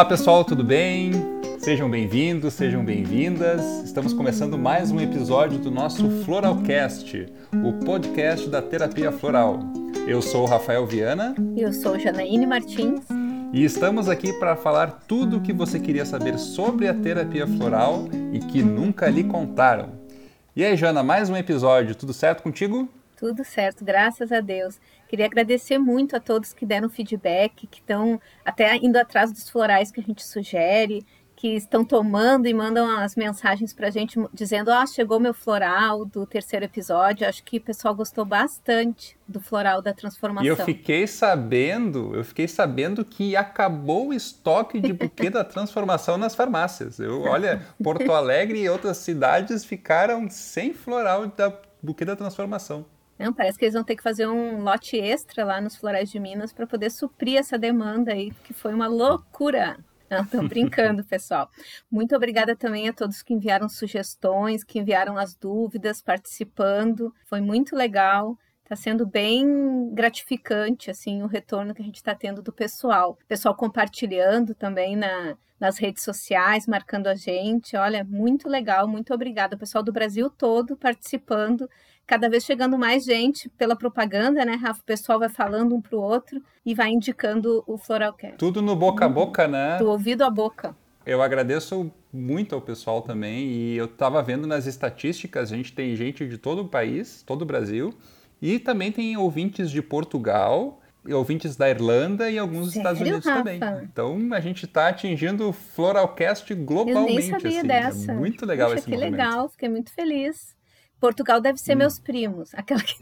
Olá pessoal, tudo bem? Sejam bem-vindos, sejam bem-vindas. Estamos começando mais um episódio do nosso Floralcast, o podcast da terapia floral. Eu sou o Rafael Viana. E eu sou Janaíne Martins. E estamos aqui para falar tudo o que você queria saber sobre a terapia floral e que nunca lhe contaram. E aí, Jana, mais um episódio, tudo certo contigo? Tudo certo, graças a Deus. Queria agradecer muito a todos que deram feedback, que estão até indo atrás dos florais que a gente sugere, que estão tomando e mandam as mensagens para a gente dizendo: Ah, chegou meu floral do terceiro episódio. Acho que o pessoal gostou bastante do floral da transformação. E eu fiquei sabendo, eu fiquei sabendo que acabou o estoque de buquê da transformação nas farmácias. Eu, olha, Porto Alegre e outras cidades ficaram sem floral da buquê da transformação. Não, parece que eles vão ter que fazer um lote extra lá nos florais de Minas para poder suprir essa demanda aí, que foi uma loucura. Não, estou brincando, pessoal. Muito obrigada também a todos que enviaram sugestões, que enviaram as dúvidas, participando. Foi muito legal. Está sendo bem gratificante, assim, o retorno que a gente está tendo do pessoal. Pessoal compartilhando também na, nas redes sociais, marcando a gente. Olha, muito legal, muito obrigada. O pessoal do Brasil todo participando cada vez chegando mais gente pela propaganda, né, Rafa? O pessoal vai falando um para o outro e vai indicando o Floralcast. Tudo no boca a boca, né? Do ouvido à boca. Eu agradeço muito ao pessoal também e eu estava vendo nas estatísticas, a gente tem gente de todo o país, todo o Brasil, e também tem ouvintes de Portugal, ouvintes da Irlanda e alguns dos Estados Unidos Rafa? também. Então a gente está atingindo o Floralcast globalmente. Eu nem sabia assim. dessa. É muito legal Puxa, esse que movimento. legal, fiquei muito feliz. Portugal deve ser hum. meus primos. Aquela que.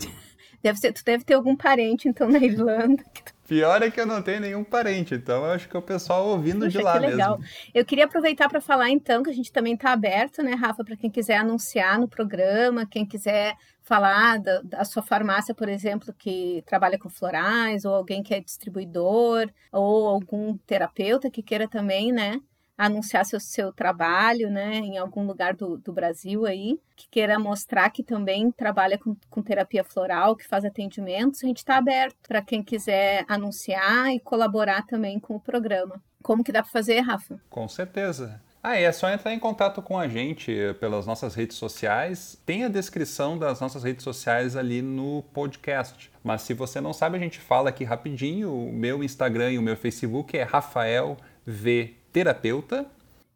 Deve ser, tu deve ter algum parente, então, na Irlanda. Pior é que eu não tenho nenhum parente, então eu acho que é o pessoal ouvindo de lá que legal. mesmo. Eu queria aproveitar para falar, então, que a gente também está aberto, né, Rafa, para quem quiser anunciar no programa, quem quiser falar da, da, sua farmácia, por exemplo, que trabalha com florais, ou alguém que é distribuidor, ou algum terapeuta que queira também, né, anunciar seu, seu trabalho, né, em algum lugar do, do Brasil aí, que queira mostrar que também trabalha com, com terapia floral, que faz atendimentos, a gente está aberto para quem quiser anunciar e colaborar também com o programa. Como que dá para fazer, Rafa? Com certeza. Ah, é só entrar em contato com a gente pelas nossas redes sociais. Tem a descrição das nossas redes sociais ali no podcast. Mas se você não sabe, a gente fala aqui rapidinho. O meu Instagram e o meu Facebook é Rafael V terapeuta.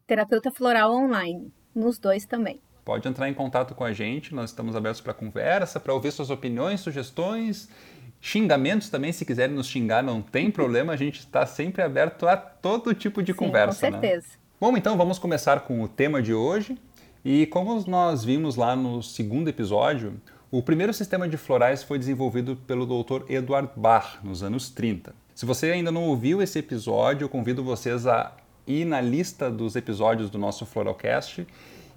Terapeuta floral online, nos dois também. Pode entrar em contato com a gente, nós estamos abertos para conversa, para ouvir suas opiniões, sugestões, xingamentos também, se quiserem nos xingar, não tem problema, a gente está sempre aberto a todo tipo de Sim, conversa. Com certeza. Né? Bom, então vamos começar com o tema de hoje. E como nós vimos lá no segundo episódio, o primeiro sistema de florais foi desenvolvido pelo Dr. Eduard Bach nos anos 30. Se você ainda não ouviu esse episódio, eu convido vocês a ir na lista dos episódios do nosso Floralcast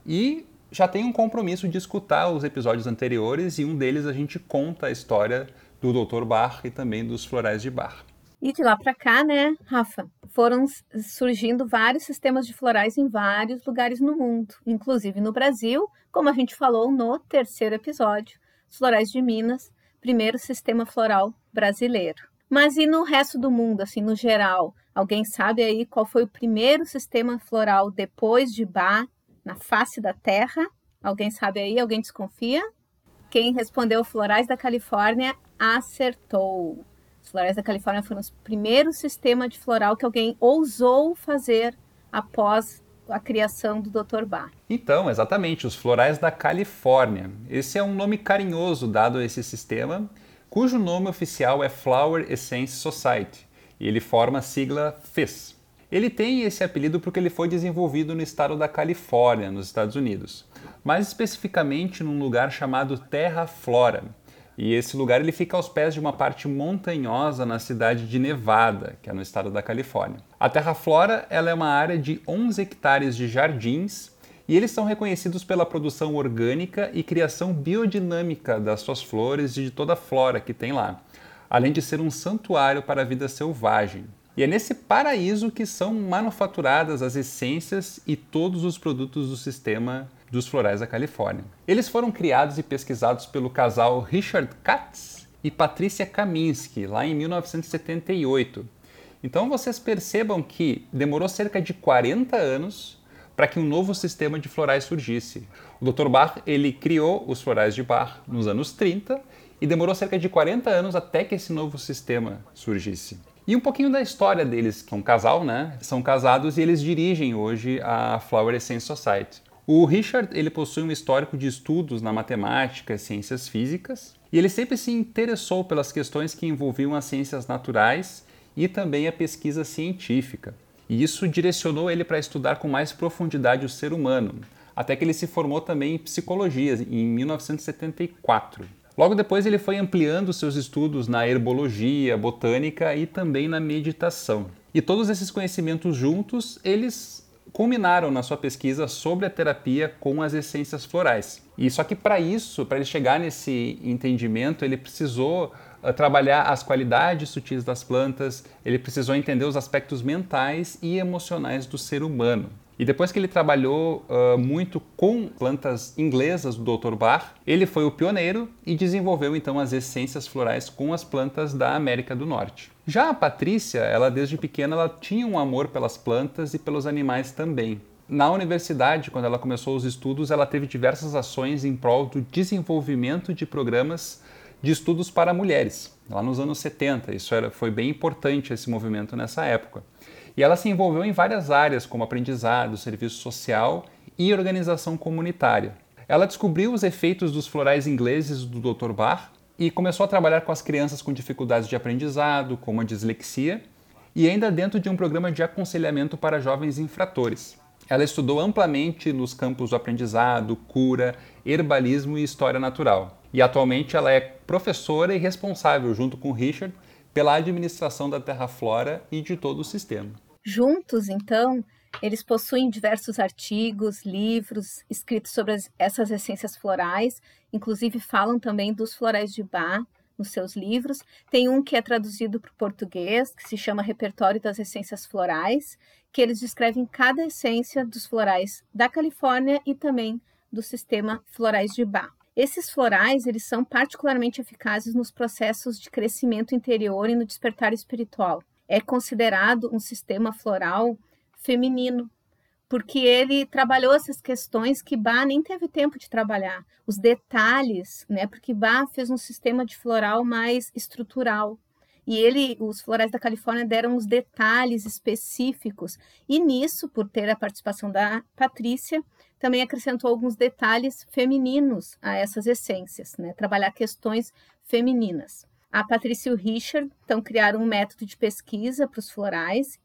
e já tem um compromisso de escutar os episódios anteriores e um deles a gente conta a história do Dr. Bach e também dos florais de Bach. E de lá para cá, né, Rafa, foram surgindo vários sistemas de florais em vários lugares no mundo, inclusive no Brasil, como a gente falou no terceiro episódio, os florais de Minas, primeiro sistema floral brasileiro. Mas e no resto do mundo, assim, no geral? Alguém sabe aí qual foi o primeiro sistema floral depois de Bach na face da Terra? Alguém sabe aí? Alguém desconfia? Quem respondeu Florais da Califórnia acertou. Os Florais da Califórnia foram os primeiros sistemas de floral que alguém ousou fazer após a criação do Dr. Bach. Então, exatamente, os Florais da Califórnia. Esse é um nome carinhoso dado a esse sistema cujo nome oficial é Flower Essence Society, e ele forma a sigla FES. Ele tem esse apelido porque ele foi desenvolvido no estado da Califórnia, nos Estados Unidos, mais especificamente num lugar chamado Terra Flora. E esse lugar ele fica aos pés de uma parte montanhosa na cidade de Nevada, que é no estado da Califórnia. A Terra Flora ela é uma área de 11 hectares de jardins e eles são reconhecidos pela produção orgânica e criação biodinâmica das suas flores e de toda a flora que tem lá, além de ser um santuário para a vida selvagem. E é nesse paraíso que são manufaturadas as essências e todos os produtos do sistema dos florais da Califórnia. Eles foram criados e pesquisados pelo casal Richard Katz e Patricia Kaminsky lá em 1978 Então vocês percebam que demorou cerca de 40 anos para que um novo sistema de florais surgisse. O Dr. Bach ele criou os florais de Bach nos anos 30 e demorou cerca de 40 anos até que esse novo sistema surgisse. E um pouquinho da história deles, que é um casal, né? São casados e eles dirigem hoje a Flower Essence Society. O Richard ele possui um histórico de estudos na matemática e ciências físicas, e ele sempre se interessou pelas questões que envolviam as ciências naturais e também a pesquisa científica. E isso direcionou ele para estudar com mais profundidade o ser humano, até que ele se formou também em psicologia em 1974. Logo depois ele foi ampliando seus estudos na herbologia, botânica e também na meditação. E todos esses conhecimentos juntos, eles culminaram na sua pesquisa sobre a terapia com as essências florais. E só que para isso, para ele chegar nesse entendimento, ele precisou uh, trabalhar as qualidades sutis das plantas, ele precisou entender os aspectos mentais e emocionais do ser humano. E depois que ele trabalhou uh, muito com plantas inglesas do Dr. Bach, ele foi o pioneiro e desenvolveu então as essências florais com as plantas da América do Norte. Já a Patrícia, ela desde pequena ela tinha um amor pelas plantas e pelos animais também. Na universidade, quando ela começou os estudos, ela teve diversas ações em prol do desenvolvimento de programas de estudos para mulheres, lá nos anos 70. Isso era, foi bem importante esse movimento nessa época. E ela se envolveu em várias áreas, como aprendizado, serviço social e organização comunitária. Ela descobriu os efeitos dos florais ingleses do Dr. Bach e começou a trabalhar com as crianças com dificuldades de aprendizado, como a dislexia, e ainda dentro de um programa de aconselhamento para jovens infratores. Ela estudou amplamente nos campos do aprendizado, cura, herbalismo e história natural. E atualmente ela é professora e responsável, junto com Richard, pela administração da Terra Flora e de todo o sistema. Juntos, então, eles possuem diversos artigos, livros escritos sobre as, essas essências florais, inclusive falam também dos florais de Bach nos seus livros. Tem um que é traduzido para o português, que se chama Repertório das Essências Florais, que eles descrevem cada essência dos florais da Califórnia e também do sistema Florais de Bach. Esses florais, eles são particularmente eficazes nos processos de crescimento interior e no despertar espiritual é considerado um sistema floral feminino, porque ele trabalhou essas questões que Bach nem teve tempo de trabalhar, os detalhes, né? Porque Bach fez um sistema de floral mais estrutural. E ele, os florais da Califórnia deram os detalhes específicos. E nisso, por ter a participação da Patrícia, também acrescentou alguns detalhes femininos a essas essências, né? Trabalhar questões femininas. A Patrícia e o Richard então criaram um método de pesquisa para os florais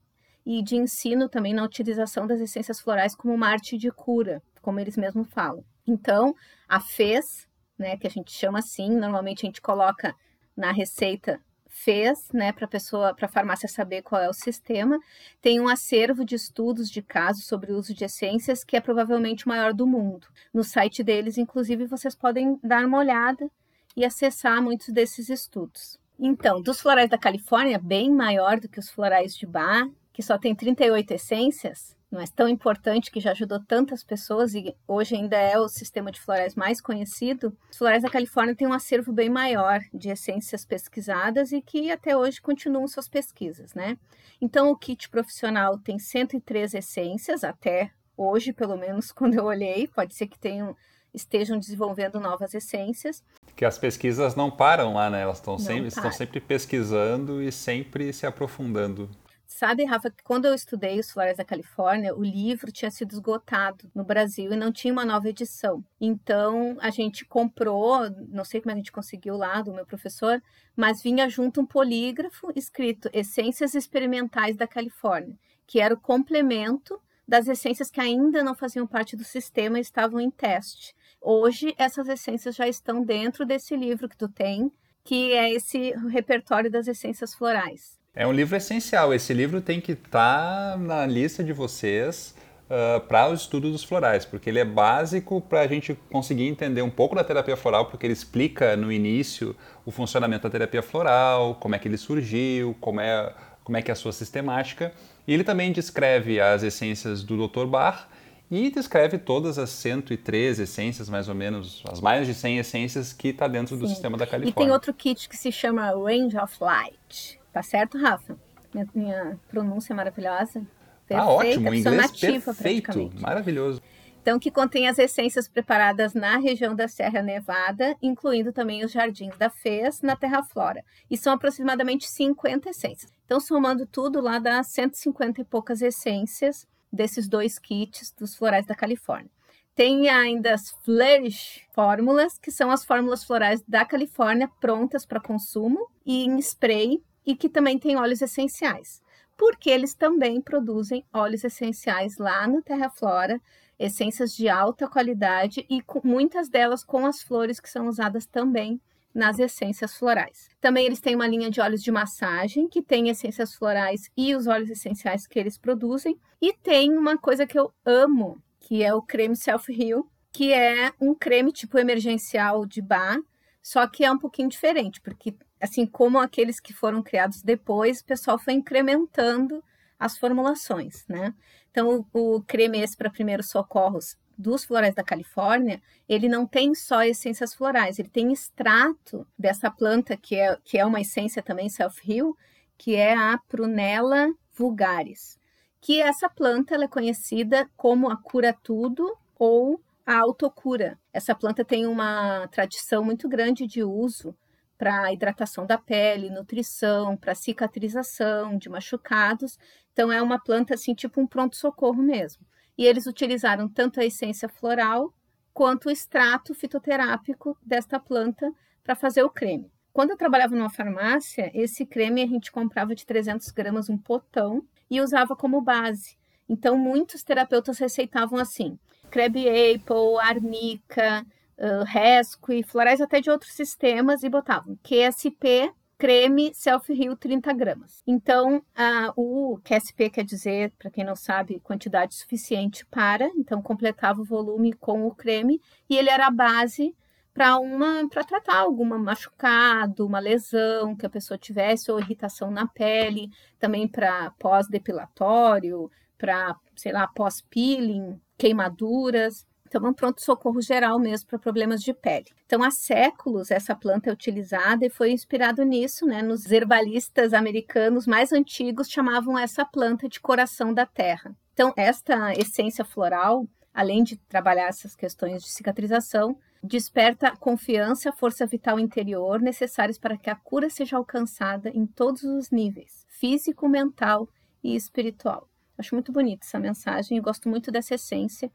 e de ensino também na utilização das essências florais como uma arte de cura, como eles mesmos falam. Então, a FES, né, que a gente chama assim, normalmente a gente coloca na receita fez, né, para pessoa, para a farmácia saber qual é o sistema, tem um acervo de estudos de casos sobre o uso de essências que é provavelmente o maior do mundo. No site deles, inclusive, vocês podem dar uma olhada e acessar muitos desses estudos. Então, dos florais da Califórnia, bem maior do que os florais de Bar, que só tem 38 essências, mas tão importante que já ajudou tantas pessoas e hoje ainda é o sistema de florais mais conhecido. Os florais da Califórnia têm um acervo bem maior de essências pesquisadas e que até hoje continuam suas pesquisas, né? Então, o kit profissional tem 103 essências, até hoje, pelo menos quando eu olhei, pode ser que tenham estejam desenvolvendo novas essências. Que as pesquisas não param lá, né? Elas estão sempre, estão sempre pesquisando e sempre se aprofundando. Sabe, Rafa, que quando eu estudei os Florais da Califórnia, o livro tinha sido esgotado no Brasil e não tinha uma nova edição. Então, a gente comprou, não sei como a gente conseguiu lá do meu professor, mas vinha junto um polígrafo escrito Essências Experimentais da Califórnia, que era o complemento das essências que ainda não faziam parte do sistema e estavam em teste. Hoje, essas essências já estão dentro desse livro que tu tem, que é esse repertório das essências florais. É um livro essencial. Esse livro tem que estar tá na lista de vocês uh, para o estudo dos florais, porque ele é básico para a gente conseguir entender um pouco da terapia floral, porque ele explica no início o funcionamento da terapia floral, como é que ele surgiu, como é, como é que é a sua sistemática. E ele também descreve as essências do Dr. Bach e descreve todas as 103 essências, mais ou menos, as mais de 100 essências que está dentro Sim. do sistema da Califórnia. E tem outro kit que se chama Range of Light. Tá certo, Rafa? Minha, minha pronúncia é maravilhosa. Perfeita, ah, ótimo, inglês perfeito, maravilhoso. Então, que contém as essências preparadas na região da Serra Nevada, incluindo também os jardins da Fez, na Terra Flora. E são aproximadamente 50 essências. Então, somando tudo, lá dá 150 e poucas essências desses dois kits dos florais da Califórnia. Tem ainda as Flourish fórmulas, que são as fórmulas florais da Califórnia prontas para consumo e em spray, e que também tem óleos essenciais. Porque eles também produzem óleos essenciais lá no Terra Flora, essências de alta qualidade e com, muitas delas com as flores que são usadas também nas essências florais. Também eles têm uma linha de óleos de massagem que tem essências florais e os óleos essenciais que eles produzem. E tem uma coisa que eu amo, que é o creme Self Heal, que é um creme tipo emergencial de bar, só que é um pouquinho diferente, porque assim como aqueles que foram criados depois, o pessoal foi incrementando as formulações, né? Então, o, o creme esse para primeiros socorros dos florais da Califórnia, ele não tem só essências florais, ele tem extrato dessa planta que é, que é uma essência também self-heal, que é a Prunella vulgaris. Que essa planta ela é conhecida como a cura tudo ou a autocura. Essa planta tem uma tradição muito grande de uso para hidratação da pele, nutrição, para cicatrização de machucados. Então é uma planta assim, tipo um pronto-socorro mesmo. E eles utilizaram tanto a essência floral quanto o extrato fitoterápico desta planta para fazer o creme. Quando eu trabalhava numa farmácia, esse creme a gente comprava de 300 gramas um potão e usava como base. Então, muitos terapeutas receitavam assim: crab apple, arnica, uh, Rescue, florais até de outros sistemas e botavam QSP, creme self-heal 30 gramas. Então, uh, o QSP quer dizer, para quem não sabe, quantidade suficiente para, então completava o volume com o creme e ele era a base para uma para tratar alguma machucado, uma lesão que a pessoa tivesse ou irritação na pele, também para pós-depilatório, para, sei lá, pós-peeling, queimaduras. Então, é um pronto-socorro geral mesmo para problemas de pele. Então, há séculos essa planta é utilizada e foi inspirado nisso, né? Nos herbalistas americanos mais antigos chamavam essa planta de coração da terra. Então, esta essência floral, além de trabalhar essas questões de cicatrização, desperta a confiança a força vital interior necessárias para que a cura seja alcançada em todos os níveis, físico, mental e espiritual. Acho muito bonita essa mensagem e gosto muito dessa essência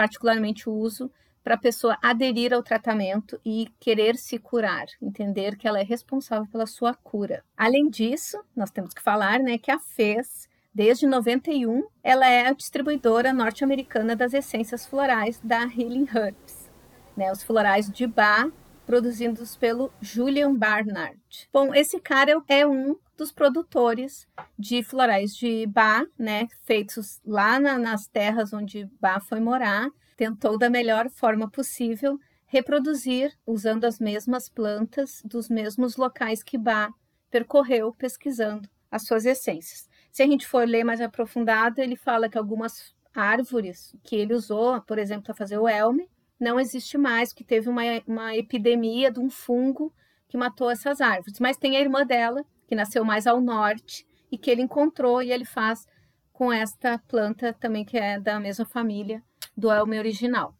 particularmente uso para a pessoa aderir ao tratamento e querer se curar, entender que ela é responsável pela sua cura. Além disso, nós temos que falar, né, que a FES Desde 91, ela é a distribuidora norte-americana das essências florais da Healing Herbs, né, os florais de Bach, produzidos pelo Julian Barnard. Bom, esse cara é um dos produtores de florais de Bach, né, feitos lá na, nas terras onde Bach foi morar, tentou da melhor forma possível reproduzir usando as mesmas plantas dos mesmos locais que Bach percorreu pesquisando as suas essências. Se a gente for ler mais aprofundado, ele fala que algumas árvores que ele usou, por exemplo, para fazer o elme, não existe mais, que teve uma, uma epidemia de um fungo que matou essas árvores. Mas tem a irmã dela, que nasceu mais ao norte e que ele encontrou e ele faz com esta planta também que é da mesma família do elme original.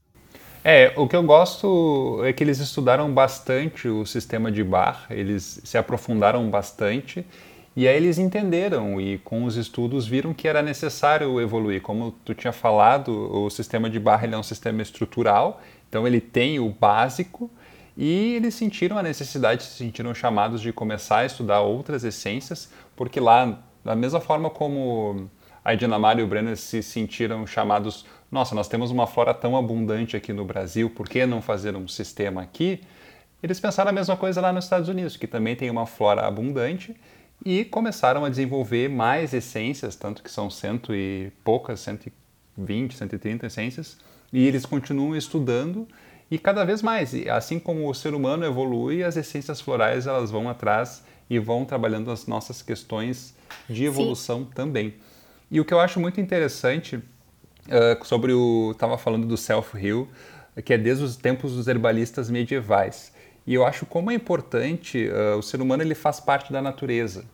É, o que eu gosto é que eles estudaram bastante o sistema de Bar, eles se aprofundaram bastante e aí eles entenderam e com os estudos viram que era necessário evoluir. Como tu tinha falado, o sistema de Bar é um sistema estrutural, então ele tem o básico, e eles sentiram a necessidade, se sentiram chamados de começar a estudar outras essências, porque lá, da mesma forma como a Dinamar e o Brenner se sentiram chamados, nossa, nós temos uma flora tão abundante aqui no Brasil, por que não fazer um sistema aqui? Eles pensaram a mesma coisa lá nos Estados Unidos, que também tem uma flora abundante, e começaram a desenvolver mais essências, tanto que são cento e poucas, 120, 130 essências, e eles continuam estudando e cada vez mais, assim como o ser humano evolui, as essências florais elas vão atrás e vão trabalhando as nossas questões de evolução Sim. também. E o que eu acho muito interessante uh, sobre o estava falando do self heal, que é desde os tempos dos herbalistas medievais. E eu acho como é importante uh, o ser humano ele faz parte da natureza.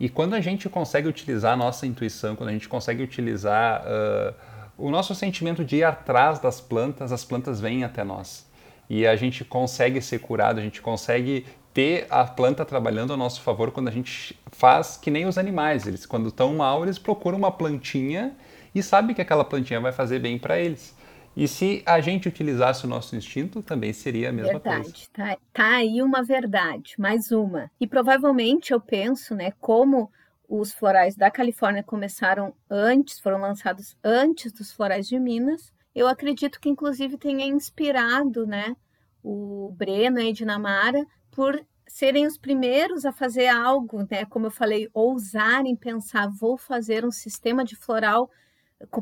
E quando a gente consegue utilizar a nossa intuição, quando a gente consegue utilizar uh, o nosso sentimento de ir atrás das plantas, as plantas vêm até nós. E a gente consegue ser curado, a gente consegue ter a planta trabalhando a nosso favor quando a gente faz que nem os animais. Eles, quando estão mal, eles procuram uma plantinha e sabem que aquela plantinha vai fazer bem para eles. E se a gente utilizasse o nosso instinto, também seria a mesma verdade. coisa. Tá, tá aí uma verdade, mais uma. E provavelmente eu penso, né, como os florais da Califórnia começaram antes, foram lançados antes dos florais de Minas, eu acredito que inclusive tenha inspirado, né, o Breno e a Dinamara por serem os primeiros a fazer algo, né, como eu falei, ousarem pensar, vou fazer um sistema de floral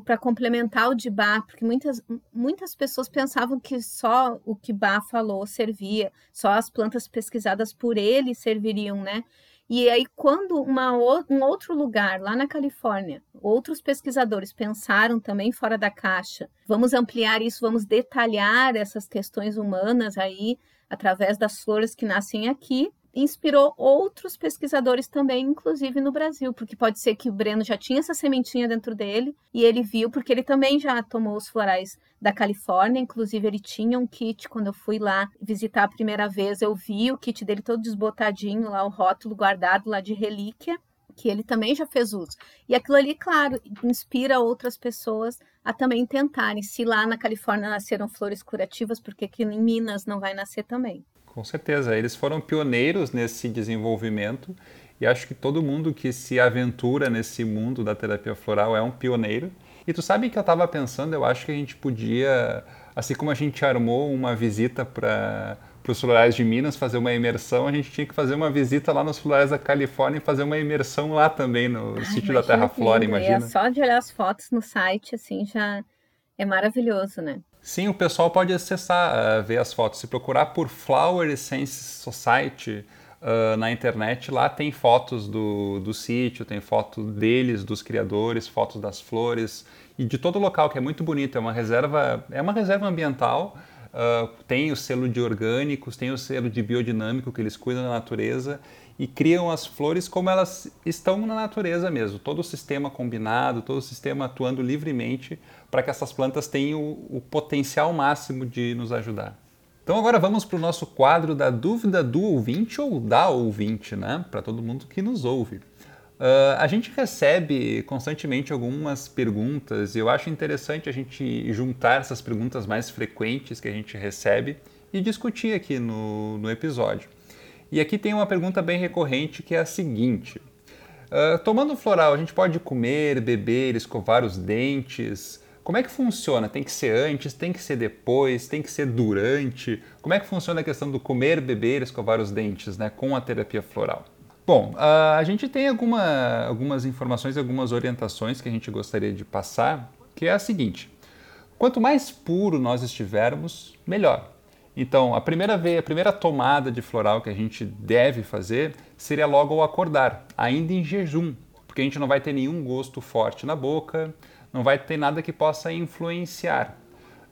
para complementar o de Bach, porque muitas, muitas pessoas pensavam que só o que Bach falou servia, só as plantas pesquisadas por ele serviriam, né? E aí, quando uma, um outro lugar, lá na Califórnia, outros pesquisadores pensaram também fora da caixa, vamos ampliar isso, vamos detalhar essas questões humanas aí, através das flores que nascem aqui, inspirou outros pesquisadores também, inclusive no Brasil, porque pode ser que o Breno já tinha essa sementinha dentro dele e ele viu, porque ele também já tomou os florais da Califórnia, inclusive ele tinha um kit quando eu fui lá visitar a primeira vez, eu vi o kit dele todo desbotadinho lá, o rótulo guardado lá de relíquia, que ele também já fez uso. E aquilo ali, claro, inspira outras pessoas a também tentarem. Se lá na Califórnia nasceram flores curativas, porque aqui em Minas não vai nascer também. Com certeza, eles foram pioneiros nesse desenvolvimento e acho que todo mundo que se aventura nesse mundo da terapia floral é um pioneiro. E tu sabe que eu estava pensando, eu acho que a gente podia, assim como a gente armou uma visita para os florais de Minas fazer uma imersão, a gente tinha que fazer uma visita lá nos florais da Califórnia e fazer uma imersão lá também no Ai, sítio da Terra Flora, imagina. É só de olhar as fotos no site, assim, já é maravilhoso, né? Sim, o pessoal pode acessar, uh, ver as fotos. Se procurar por Flower Essence Society uh, na internet, lá tem fotos do, do sítio, tem foto deles, dos criadores, fotos das flores e de todo o local, que é muito bonito. É uma reserva, é uma reserva ambiental. Uh, tem o selo de orgânicos, tem o selo de biodinâmico, que eles cuidam da natureza e criam as flores como elas estão na natureza mesmo, todo o sistema combinado, todo o sistema atuando livremente para que essas plantas tenham o, o, potencial máximo de nos ajudar. Então agora vamos para o nosso quadro da dúvida do ouvinte ou da ouvinte, né? Para todo mundo que nos ouve. Uh, a gente recebe constantemente algumas perguntas e eu acho interessante a gente juntar essas perguntas mais frequentes que a gente recebe e discutir aqui no, no episódio. E aqui tem uma pergunta bem recorrente que é a seguinte: uh, tomando floral, a gente pode comer, beber, escovar os dentes? Como é que funciona? Tem que ser antes, tem que ser depois, tem que ser durante? Como é que funciona a questão do comer, beber, escovar os dentes né, com a terapia floral? Bom, a gente tem alguma, algumas informações, algumas orientações que a gente gostaria de passar, que é a seguinte: quanto mais puro nós estivermos, melhor. Então, a primeira vez, a primeira tomada de floral que a gente deve fazer seria logo ao acordar, ainda em jejum, porque a gente não vai ter nenhum gosto forte na boca, não vai ter nada que possa influenciar.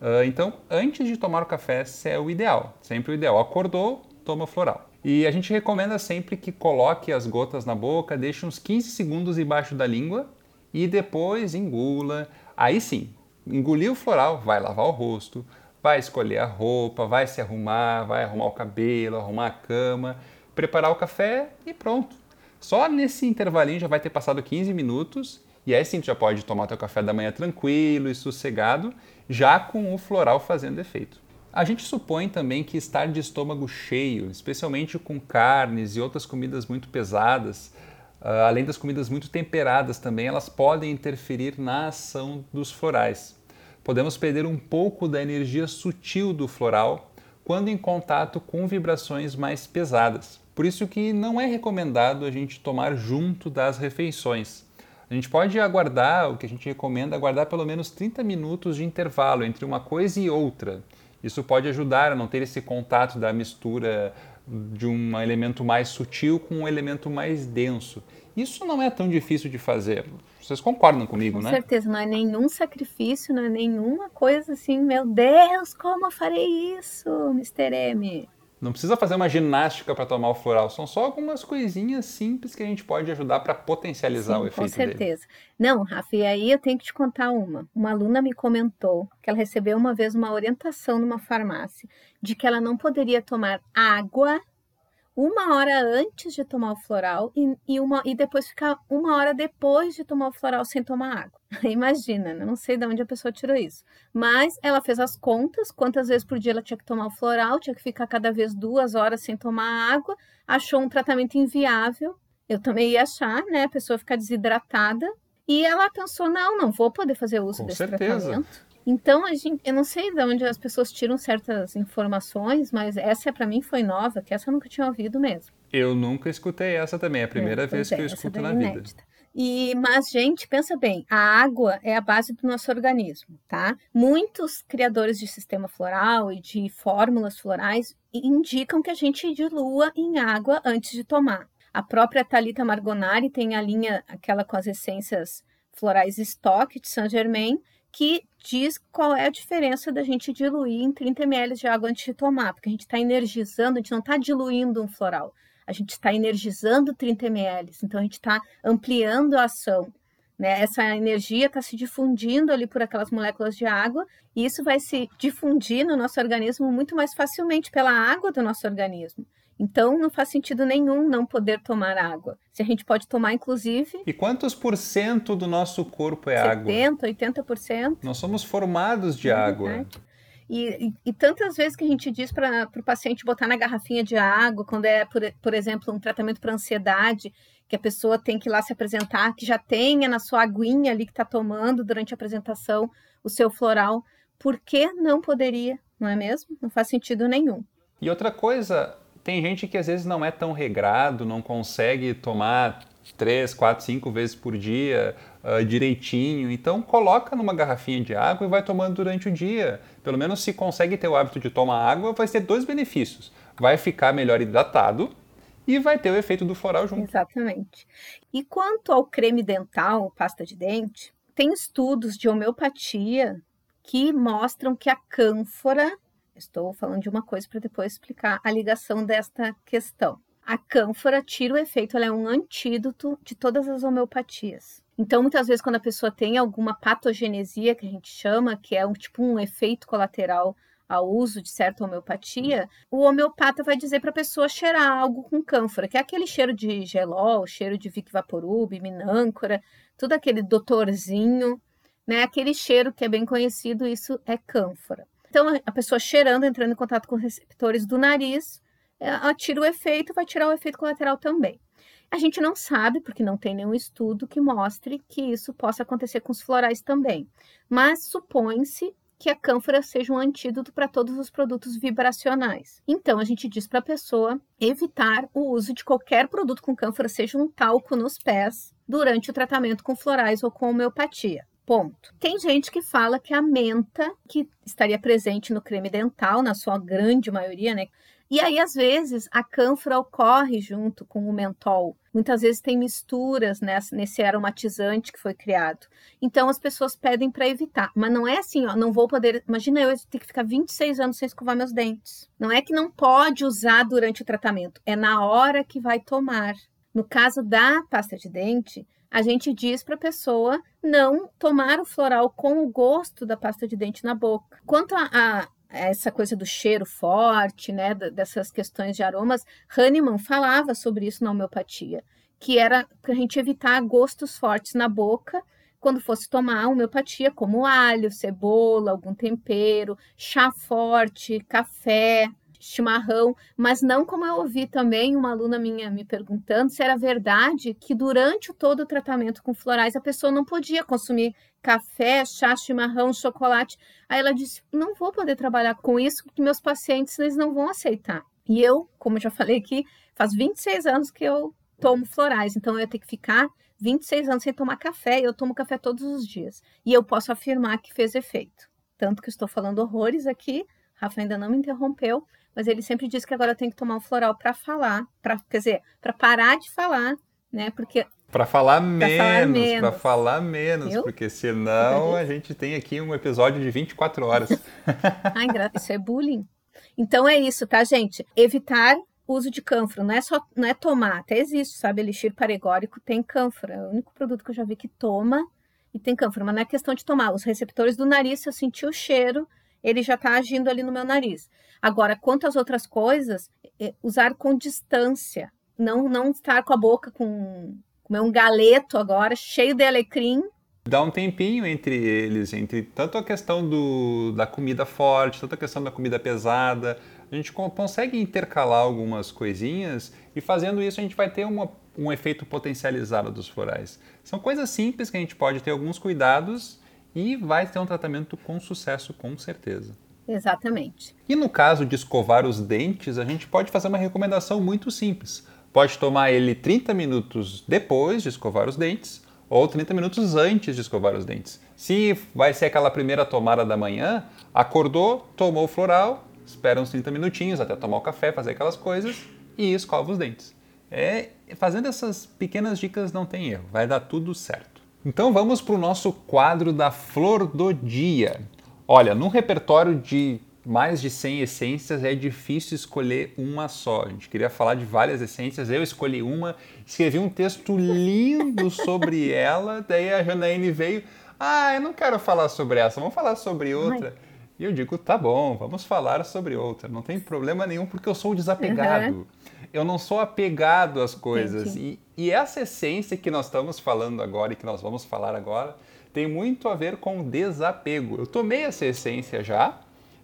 Uh, então, antes de tomar o café, é o ideal, sempre o ideal. Acordou, toma floral. E a gente recomenda sempre que coloque as gotas na boca, deixe uns 15 segundos embaixo da língua e depois engula. Aí sim, engoliu o floral, vai lavar o rosto, vai escolher a roupa, vai se arrumar, vai arrumar o cabelo, arrumar a cama, preparar o café e pronto. Só nesse intervalinho já vai ter passado 15 minutos e aí sim tu já pode tomar teu café da manhã tranquilo e sossegado, já com o floral fazendo efeito. A gente supõe também que estar de estômago cheio, especialmente com carnes e outras comidas muito pesadas, ah, além das comidas muito temperadas também, elas podem interferir na ação dos florais podemos perder um pouco da energia sutil do floral quando em contato com vibrações mais pesadas. Por isso que não é recomendado a gente tomar junto das refeições. A gente pode aguardar, o que a gente recomenda, aguardar pelo menos 30 minutos de intervalo entre uma coisa e outra. Isso pode ajudar a não ter esse contato da mistura de um elemento mais sutil com um elemento mais denso. Isso não é tão difícil de fazer. Vocês concordam comigo, com né? Com certeza, não é nenhum sacrifício, não é nenhuma coisa assim, meu Deus, como eu farei isso, Mr. M? Não precisa fazer uma ginástica para tomar o floral, são só algumas coisinhas simples que a gente pode ajudar para potencializar Sim, o efeito Com certeza. dele. Não, Rafa, e aí eu tenho que te contar uma. Uma aluna me comentou que ela recebeu uma vez uma orientação numa farmácia de que ela não poderia tomar água uma hora antes de tomar o floral e, e, uma, e depois ficar uma hora depois de tomar o floral sem tomar água. Imagina, né? não sei de onde a pessoa tirou isso. Mas ela fez as contas, quantas vezes por dia ela tinha que tomar o floral, tinha que ficar cada vez duas horas sem tomar água, achou um tratamento inviável. Eu também ia achar, né? A pessoa ficar desidratada. E ela pensou, não, não vou poder fazer uso Com desse certeza. tratamento. Então, a gente, eu não sei de onde as pessoas tiram certas informações, mas essa para mim foi nova, que essa eu nunca tinha ouvido mesmo. Eu nunca escutei essa também, é a primeira É, vez que é, eu essa escuto daí na é vida. inédita. E, mas, gente, pensa bem, a água é a base do nosso organismo, tá? Muitos criadores de sistema floral e de fórmulas florais indicam que a gente dilua em água antes de tomar. A própria Talita Margonari tem a linha, aquela com as essências florais estoque de Saint Germain, que diz qual é a diferença da gente diluir em 30 ml de água antes de tomar, porque a gente está energizando, a gente não está diluindo um floral, a gente está energizando 30 ml, então a gente está ampliando a ação. Né? Essa energia está se difundindo ali por aquelas moléculas de água, e isso vai se difundir no nosso organismo muito mais facilmente pela água do nosso organismo. Então, não faz sentido nenhum não poder tomar água. Se a gente pode tomar, inclusive, E quantos por cento do nosso corpo é água? 70%, 80%. Nós somos formados de É água. E, e, e tantas vezes que a gente diz para o paciente botar na garrafinha de água, quando é, por, por exemplo, um tratamento para ansiedade, que a pessoa tem que ir lá se apresentar, que já tenha na sua aguinha ali que está tomando durante a apresentação o seu floral, por que não poderia, não é mesmo? Não faz sentido nenhum. E outra coisa, tem gente que às vezes não é tão regrado, não consegue tomar três, quatro, cinco vezes por dia uh, direitinho. Então coloca numa garrafinha de água e vai tomando durante o dia. Pelo menos se consegue ter o hábito de tomar água, vai ter dois benefícios. Vai ficar melhor hidratado e vai ter o efeito do floral junto. Exatamente. E quanto ao creme dental, pasta de dente, tem estudos de homeopatia que mostram que a cânfora, estou falando de uma coisa para depois explicar a ligação desta questão. A cânfora tira o efeito, ela é um antídoto de todas as homeopatias. Então, muitas vezes, quando a pessoa tem alguma patogenesia, que a gente chama, que é um tipo um efeito colateral ao uso de certa homeopatia, o homeopata vai dizer para a pessoa cheirar algo com cânfora, que é aquele cheiro de gelol, cheiro de Vic Vaporub, minâncora, tudo aquele doutorzinho, né? Aquele cheiro que é bem conhecido, isso é cânfora. Então, a pessoa cheirando, entrando em contato com receptores do nariz, ela tira o efeito, vai tirar o efeito colateral também. A gente não sabe, porque não tem nenhum estudo que mostre que isso possa acontecer com os florais também, mas supõe-se que a cânfora seja um antídoto para todos os produtos vibracionais. Então, a gente diz para a pessoa evitar o uso de qualquer produto com cânfora, seja um talco nos pés, durante o tratamento com florais ou com homeopatia. Ponto. Tem gente que fala que a menta, que estaria presente no creme dental, na sua grande maioria, né? E aí, às vezes, a cânfora ocorre junto com o mentol. Muitas vezes tem misturas nessa, nesse aromatizante que foi criado. Então, as pessoas pedem para evitar. Mas não é assim, ó, não vou poder. Imagina eu ter que ficar 26 anos sem escovar meus dentes. Não é que não pode usar durante o tratamento, é na hora que vai tomar. No caso da pasta de dente, a gente diz para a pessoa não tomar o floral com o gosto da pasta de dente na boca. Quanto a, a essa coisa do cheiro forte, né, dessas questões de aromas, Hahnemann falava sobre isso na homeopatia, que era para a gente evitar gostos fortes na boca quando fosse tomar homeopatia, como alho, cebola, algum tempero, chá forte, café, chimarrão, mas não como eu ouvi também uma aluna minha me perguntando se era verdade que durante todo o tratamento com florais a pessoa não podia consumir café, chá, chimarrão, chocolate. Aí ela disse: "Não vou poder trabalhar com isso porque meus pacientes eles não vão aceitar". E eu, como já falei aqui, faz 26 anos que eu tomo florais, então eu ia ter que ficar 26 anos sem tomar café, eu tomo café todos os dias. E eu posso afirmar que fez efeito. Tanto que estou falando horrores aqui, Rafa ainda não me interrompeu, mas ele sempre diz que agora eu tenho que tomar um floral para falar, para quer dizer, para parar de falar, né? Porque para falar, menos, para falar menos, Viu? porque senão a gente tem aqui um episódio de 24 horas. Ai, isso é bullying. Então é isso, tá, gente? Evitar uso de cânfora, não é só não é tomar, até existe, sabe, elixir paregórico tem cânfora, é o único produto que eu já vi que toma e tem cânfora, mas não é questão de tomar, os receptores do nariz, se eu sentir o cheiro, ele já está agindo ali no meu nariz. Agora, quanto às outras coisas, é usar com distância, não não estar com a boca com comer um galeto agora cheio de alecrim dá um tempinho entre eles, entre tanto a questão do, da comida forte, tanto a questão da comida pesada. A gente consegue intercalar algumas coisinhas e fazendo isso a gente vai ter uma, um efeito potencializado dos florais. São coisas simples que a gente pode ter alguns cuidados e vai ter um tratamento com sucesso, com certeza. Exatamente. E no caso de escovar os dentes, a gente pode fazer uma recomendação muito simples. Pode tomar ele 30 minutos depois de escovar os dentes ou 30 minutos antes de escovar os dentes. Se vai ser aquela primeira tomada da manhã, acordou, tomou o floral, espera uns 30 minutinhos até tomar o café, fazer aquelas coisas e escova os dentes. É, fazendo essas pequenas dicas não tem erro, vai dar tudo certo. Então vamos para o nosso quadro da flor do dia. Olha, num repertório de mais de 100 essências, é difícil escolher uma só. A gente queria falar de várias essências, eu escolhi uma, escrevi um texto lindo sobre ela, daí a Janaíne veio, ah, eu não quero falar sobre essa, vamos falar sobre outra. Ai. E eu digo, tá bom, vamos falar sobre outra, não tem problema nenhum, porque eu sou desapegado. Uhum. Eu não sou apegado às coisas. E, e essa essência que nós estamos falando agora e que nós vamos falar agora tem muito a ver com desapego. Eu tomei essa essência já,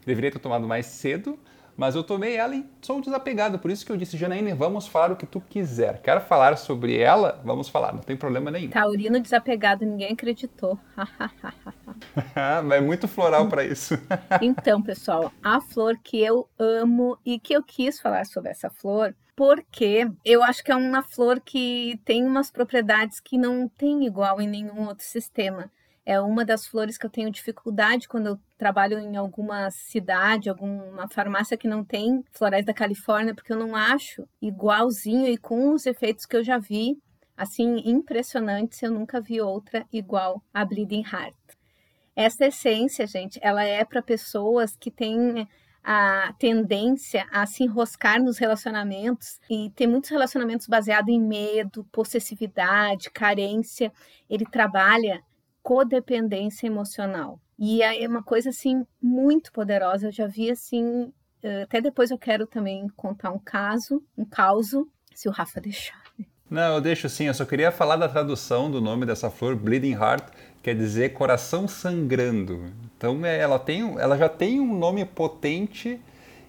Deveria ter tomado mais cedo, mas eu tomei ela e sou desapegado. Por isso que eu disse, Janaíne, vamos falar o que tu quiser. Quero falar sobre ela, vamos falar, não tem problema nenhum. Taurino desapegado, ninguém acreditou. é muito floral para isso. então, pessoal, a flor que eu amo e que eu quis falar sobre essa flor porque eu acho que é uma flor que tem umas propriedades que não tem igual em nenhum outro sistema. É uma das flores que eu tenho dificuldade quando eu trabalho em alguma cidade, alguma farmácia que não tem florais da Califórnia, porque eu não acho igualzinho e com os efeitos que eu já vi, assim, impressionantes, eu nunca vi outra igual a Bleeding Heart. Essa essência, gente, ela é para pessoas que têm a tendência a se enroscar nos relacionamentos e tem muitos relacionamentos baseados em medo, possessividade, carência. Ele trabalha codependência emocional. E é uma coisa assim muito poderosa. Eu já vi assim, eh, até depois eu quero também contar um caso, um caso, se o Rafa deixar. Né? Não, eu deixo sim. Eu só queria falar da tradução do nome dessa flor, Bleeding Heart, quer dizer coração sangrando. Então é, ela tem, ela já tem um nome potente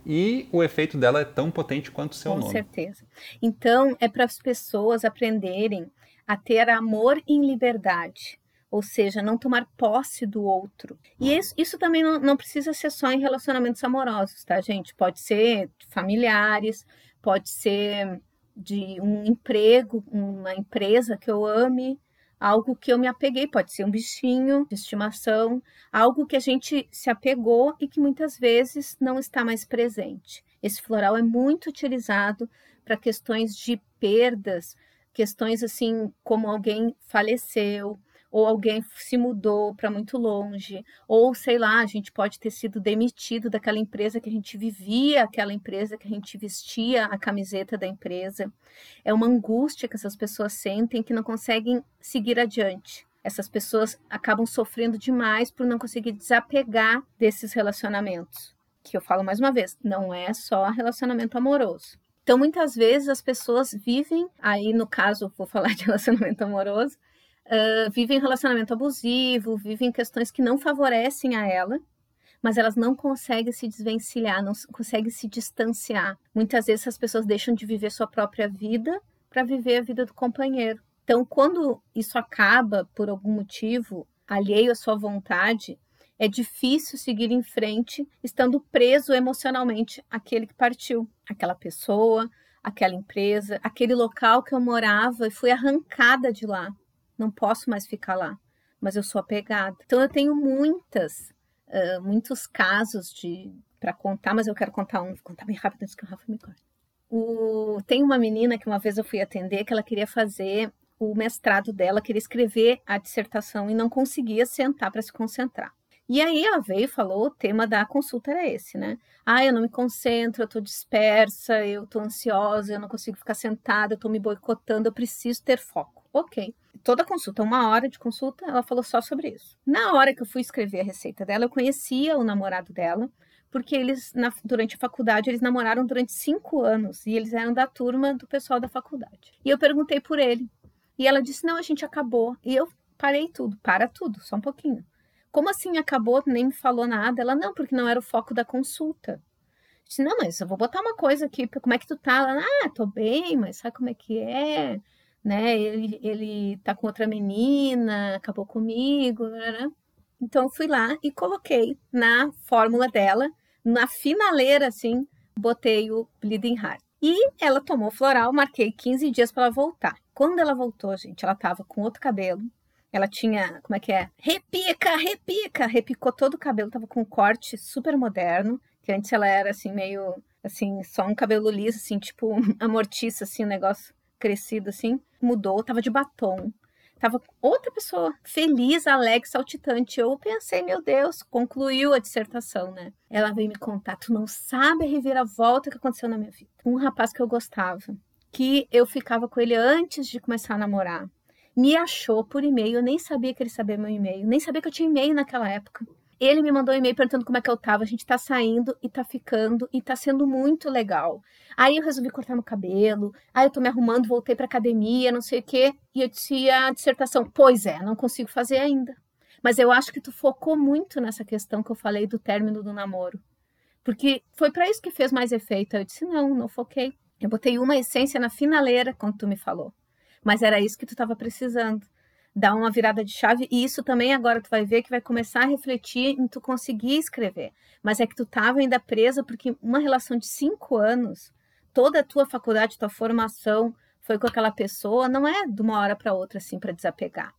e o efeito dela é tão potente quanto o seu Com nome. Com certeza. Então é para as pessoas aprenderem a ter amor em liberdade ou seja, não tomar posse do outro. E isso, isso também não, não, precisa ser só em relacionamentos amorosos, tá, gente? Pode ser familiares, pode ser de um emprego, uma empresa que eu ame, algo que eu me apeguei, pode ser um bichinho de estimação, algo que a gente se apegou e que muitas vezes não está mais presente. Esse floral é muito utilizado para questões de perdas, questões assim como alguém faleceu, ou alguém se mudou para muito longe, ou sei lá, a gente pode ter sido demitido daquela empresa que a gente vivia, aquela empresa que a gente vestia a camiseta da empresa. É uma angústia que essas pessoas sentem que não conseguem seguir adiante. Essas pessoas acabam sofrendo demais por não conseguir desapegar desses relacionamentos. Que eu falo mais uma vez, não é só relacionamento amoroso. Então, muitas vezes as pessoas vivem, aí no caso, vou falar de relacionamento amoroso, uh, vivem relacionamento abusivo, vivem questões que não favorecem a ela, mas elas não conseguem se desvencilhar, não conseguem se distanciar. Muitas vezes as pessoas deixam de viver sua própria vida para viver a vida do companheiro. Então, quando isso acaba por algum motivo, alheio à sua vontade, é difícil seguir em frente estando preso emocionalmente àquele que partiu, aquela pessoa, aquela empresa, aquele local que eu morava e fui arrancada de lá não posso mais ficar lá, mas eu sou apegada. Então eu tenho muitas, uh, muitos casos de para contar, mas eu quero contar um, vou contar bem rápido antes que o Rafa me corte. O, tem uma menina que uma vez eu fui atender que ela queria fazer o mestrado dela, queria escrever a dissertação e não conseguia sentar para se concentrar. E aí ela veio e falou, o tema da consulta era esse, né? Ah, eu não me concentro, eu tô dispersa, eu tô ansiosa, eu não consigo ficar sentada, eu tô me boicotando, eu preciso ter foco. Ok. Toda consulta, uma hora de consulta, ela falou só sobre isso. Na hora que eu fui escrever a receita dela, eu conhecia o namorado dela, porque eles, na, durante a faculdade, eles namoraram durante cinco anos e eles eram da turma do pessoal da faculdade. E eu perguntei por ele. E ela disse: Não, a gente acabou. E eu parei tudo, para tudo, só um pouquinho. Como assim acabou? Nem me falou nada. Ela, não, porque não era o foco da consulta. Eu disse, não, mas eu vou botar uma coisa aqui, como é que tu tá? Ela, ah, tô bem, mas sabe como é que é? Né? Ele, ele tá com outra menina, acabou comigo, né? Então eu fui lá e coloquei na fórmula dela, na finaleira, assim, botei o Bleeding Heart. E ela tomou floral, marquei 15 dias para ela voltar. Quando ela voltou, gente, ela tava com outro cabelo, ela tinha, como é que é? Repica, repica! Repicou todo o cabelo, tava com um corte super moderno, que antes ela era assim, meio, assim, só um cabelo liso, assim, tipo amortiça, assim, um negócio crescido, assim. Mudou, tava de batom. Tava outra pessoa, feliz, alegre, saltitante. Eu pensei, meu Deus, concluiu a dissertação, né? Ela veio me contar, tu não sabe a reviravolta que aconteceu na minha vida. Um rapaz que eu gostava, que eu ficava com ele antes de começar a namorar me achou por e-mail, eu nem sabia que ele sabia meu e-mail, nem sabia que eu tinha e-mail naquela época. Ele me mandou um e-mail perguntando como é que eu tava. A gente tá saindo e tá ficando e tá sendo muito legal. Aí eu resolvi cortar meu cabelo. Aí eu tô me arrumando, voltei pra academia, não sei o quê. E eu disse a dissertação: Pois é, não consigo fazer ainda. Mas eu acho que tu focou muito nessa questão que eu falei do término do namoro. Porque foi para isso que fez mais efeito. Eu disse: Não, não foquei. Eu botei uma essência na finaleira quando tu me falou. Mas era isso que tu estava precisando. Dar uma virada de chave. E isso também agora tu vai ver que vai começar a refletir em tu conseguir escrever. Mas é que tu estava ainda presa porque uma relação de cinco anos, toda a tua faculdade, tua formação foi com aquela pessoa, não é de uma hora para outra assim para desapegar.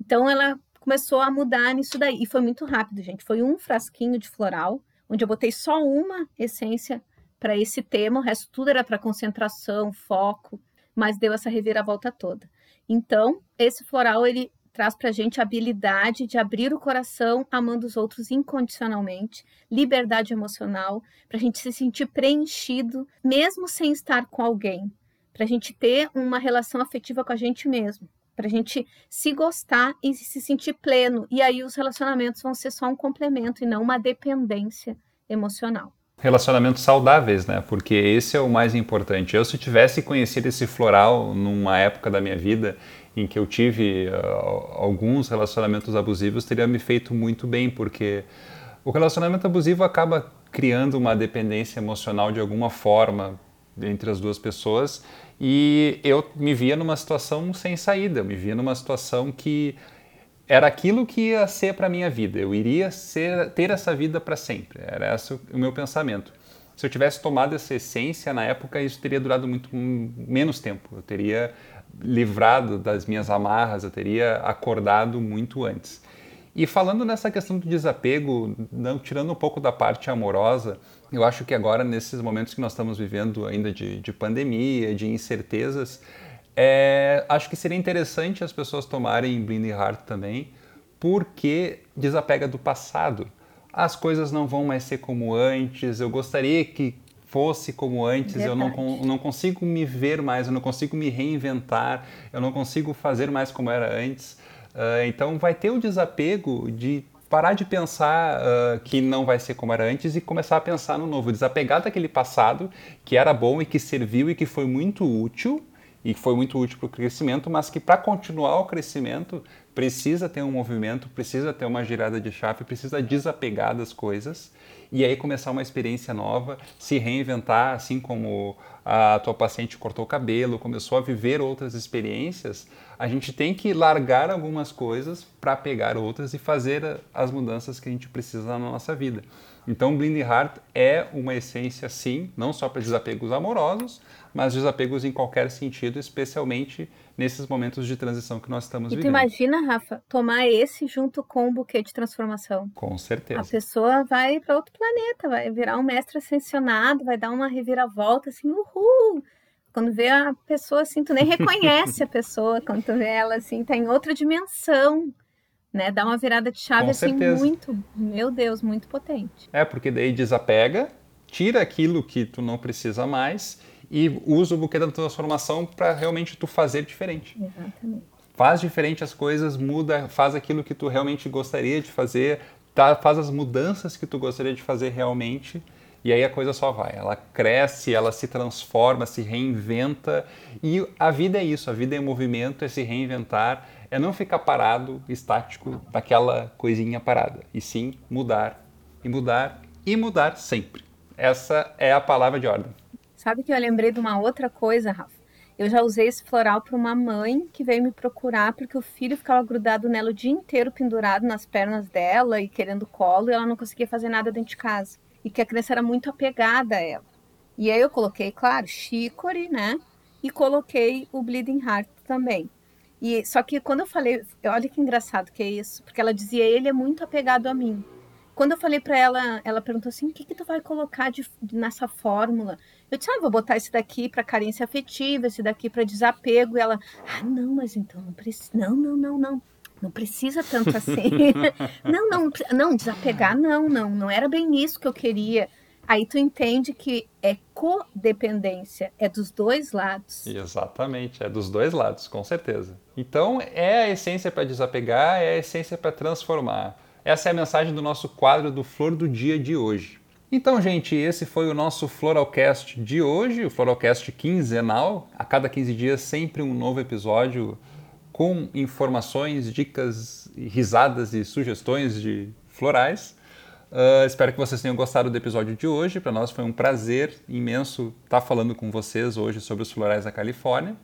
Então ela começou a mudar nisso daí. E foi muito rápido, gente. Foi um frasquinho de floral, onde eu botei só uma essência para esse tema, o resto tudo era para concentração, foco mas deu essa reviravolta toda. Então, esse floral ele traz para a gente a habilidade de abrir o coração amando os outros incondicionalmente, liberdade emocional, para a gente se sentir preenchido, mesmo sem estar com alguém, para a gente ter uma relação afetiva com a gente mesmo, para a gente se gostar e se sentir pleno. E aí os relacionamentos vão ser só um complemento e não uma dependência emocional relacionamentos saudáveis, né? Porque esse é o mais importante. Eu, se tivesse conhecido esse floral numa época da minha vida em que eu tive uh, alguns relacionamentos abusivos, teria me feito muito bem, porque o relacionamento abusivo acaba criando uma dependência emocional de alguma forma entre as duas pessoas e eu me via numa situação sem saída, eu me via numa situação que era aquilo que ia ser para minha vida. Eu iria ser, ter essa vida para sempre. Era esse o meu pensamento. Se eu tivesse tomado essa essência na época, isso teria durado muito menos tempo. Eu teria livrado das minhas amarras, eu teria acordado muito antes. E falando nessa questão do desapego, não tirando um pouco da parte amorosa, eu acho que agora, nesses momentos que nós estamos vivendo ainda de, de pandemia, de incertezas, é, acho que seria interessante as pessoas tomarem Blind Heart também, porque desapega do passado. As coisas não vão mais ser como antes, eu gostaria que fosse como antes, Verdade. eu não, não consigo me ver mais, eu não consigo me reinventar, eu não consigo fazer mais como era antes. Uh, então vai ter o desapego de parar de pensar uh, que não vai ser como era antes e começar a pensar no novo, desapegar daquele passado que era bom e que serviu e que foi muito útil e foi muito útil para o crescimento, mas que para continuar o crescimento precisa ter um movimento, precisa ter uma girada de chave, precisa desapegar das coisas e aí começar uma experiência nova, se reinventar, assim como a tua paciente cortou o cabelo, começou a viver outras experiências, a gente tem que largar algumas coisas para pegar outras e fazer as mudanças que a gente precisa na nossa vida. Então, Blind Heart é uma essência, sim, não só para desapegos amorosos, mas desapegos em qualquer sentido, especialmente nesses momentos de transição que nós estamos e vivendo. E tu imagina, Rafa, tomar esse junto com o buquê de transformação. Com certeza. A pessoa vai para outro planeta, vai virar um mestre ascensionado, vai dar uma reviravolta assim, uhul! Quando vê a pessoa assim, tu nem reconhece a pessoa, quando tu vê ela assim, tá em outra dimensão, né? Dá uma virada de chave Com assim certeza. muito, meu Deus, muito potente. É, porque daí desapega, tira aquilo que tu não precisa mais e usa o buquê da transformação para realmente tu fazer diferente. Exatamente. Faz diferente as coisas, muda, faz aquilo que tu realmente gostaria de fazer, tá, faz as mudanças que tu gostaria de fazer realmente e aí a coisa só vai. Ela cresce, ela se transforma, se reinventa e a vida é isso, a vida é movimento, é se reinventar, é não ficar parado, estático, naquela coisinha parada, e sim mudar, e mudar, e mudar sempre. Essa é a palavra de ordem. Sabe que eu lembrei de uma outra coisa, Rafa? Eu já usei esse floral para uma mãe que veio me procurar porque o filho ficava grudado nela o dia inteiro, pendurado nas pernas dela e querendo colo, e ela não conseguia fazer nada dentro de casa. E que a criança era muito apegada a ela. E aí eu coloquei, claro, chicory, né? E coloquei o Bleeding Heart também. E só que quando eu falei, olha que engraçado que é isso, porque ela dizia ele é muito apegado a mim. Quando eu falei para ela, ela perguntou assim: "O que que tu vai colocar de, nessa fórmula?" Eu disse: "Ah, vou botar esse daqui para carência afetiva, esse daqui para desapego". E ela: "Ah, não, mas então não precisa. Não, não, não, não. Não precisa tanto assim. não, não, não, desapegar não, não, não era bem isso que eu queria. Aí tu entende que é codependência, é dos dois lados. Exatamente, é dos dois lados, com certeza. Então, é a essência para desapegar, é a essência para transformar. Essa é a mensagem do nosso quadro do Flor do Dia de hoje. Então, gente, esse foi o nosso Floralcast de hoje, o Floralcast quinzenal. A cada 15 dias, sempre um novo episódio com informações, dicas, risadas e sugestões de florais. Uh, espero que vocês tenham gostado do episódio de hoje. Para nós foi um prazer imenso estar falando com vocês hoje sobre os florais da Califórnia.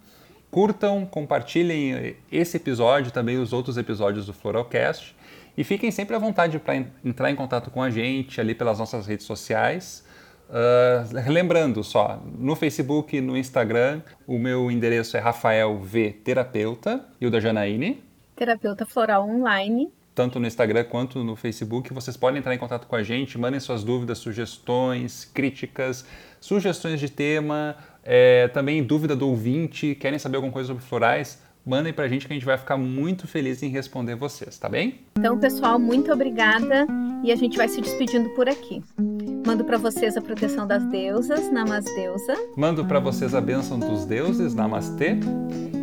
Curtam, compartilhem esse episódio, também os outros episódios do Floralcast. E fiquem sempre à vontade para entrar em contato com a gente ali pelas nossas redes sociais. Uh, lembrando só, no Facebook e no Instagram, o meu endereço é Rafael V Terapeuta e o da Janaíne. Terapeuta Floral Online. Tanto no Instagram quanto no Facebook, vocês podem entrar em contato com a gente, mandem suas dúvidas, sugestões, críticas, sugestões de tema, é, também dúvida do ouvinte, querem saber alguma coisa sobre florais, mandem pra gente que a gente vai ficar muito feliz em responder vocês, tá bem? Então, pessoal, muito obrigada e a gente vai se despedindo por aqui. Mando para vocês a proteção das deusas, Namasdeusa. Mando para vocês a bênção dos deuses, Namastê.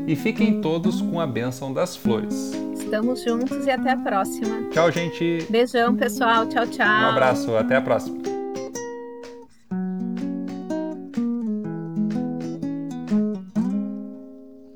E fiquem todos com a bênção das flores. Estamos juntos e até a próxima. Tchau, gente. Beijão, pessoal. Tchau, tchau. Um abraço, até a próxima.